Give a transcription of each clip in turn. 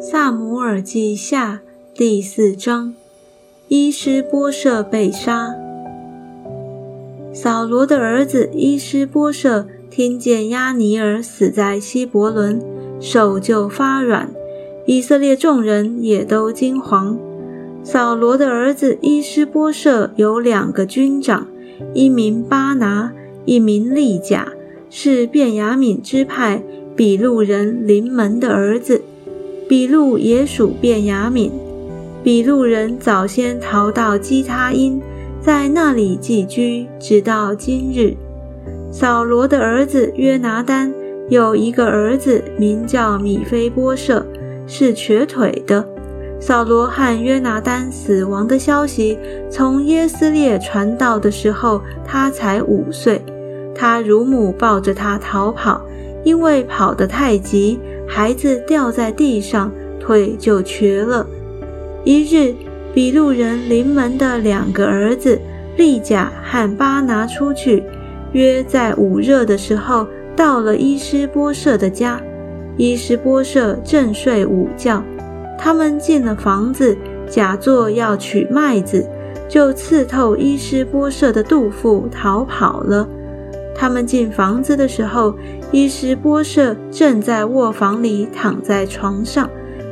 萨姆尔记下第四章：伊施波设被杀。扫罗的儿子伊施波设听见亚尼尔死在希伯伦，手就发软，以色列众人也都惊惶。扫罗的儿子伊施波设有两个军长，一名巴拿，一名利甲，是便雅悯支派比路人临门的儿子。比路也属便雅悯。比路人早先逃到基他因，在那里寄居，直到今日。扫罗的儿子约拿丹有一个儿子，名叫米非波设，是瘸腿的。扫罗和约拿丹死亡的消息从耶斯列传到的时候，他才五岁。他乳母抱着他逃跑，因为跑得太急，孩子掉在地上，腿就瘸了。一日，比路人临门的两个儿子利甲和巴拿出去，约在午热的时候，到了伊斯波舍的家。伊斯波舍正睡午觉。他们进了房子，假作要取麦子，就刺透伊斯波舍的肚腹，逃跑了。他们进房子的时候，伊施波舍正在卧房里躺在床上。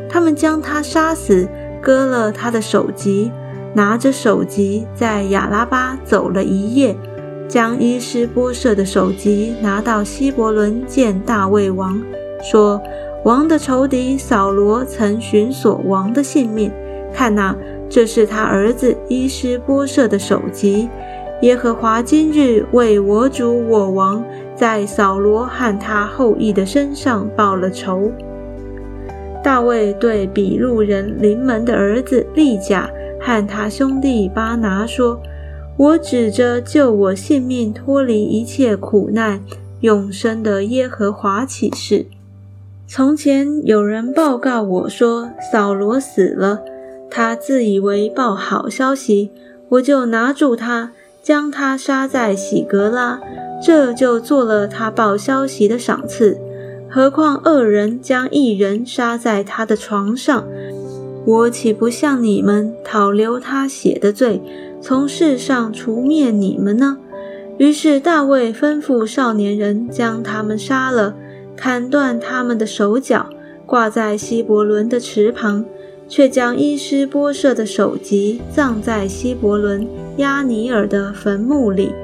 他们将他杀死，割了他的首级，拿着首级在亚拉巴走了一夜，将伊斯波舍的首级拿到希伯伦见大卫王，说。王的仇敌扫罗曾寻索王的性命，看哪，这是他儿子伊斯波舍的首级。耶和华今日为我主我王在扫罗和他后裔的身上报了仇。大卫对比路人临门的儿子利甲和他兄弟巴拿说：“我指着救我性命脱离一切苦难、永生的耶和华起誓。”从前有人报告我说扫罗死了，他自以为报好消息，我就拿住他，将他杀在喜格拉，这就做了他报消息的赏赐。何况恶人将一人杀在他的床上，我岂不向你们讨留他血的罪，从世上除灭你们呢？于是大卫吩咐少年人将他们杀了。砍断他们的手脚，挂在希伯伦的池旁，却将伊施波设的首级葬在希伯伦亚尼尔的坟墓里。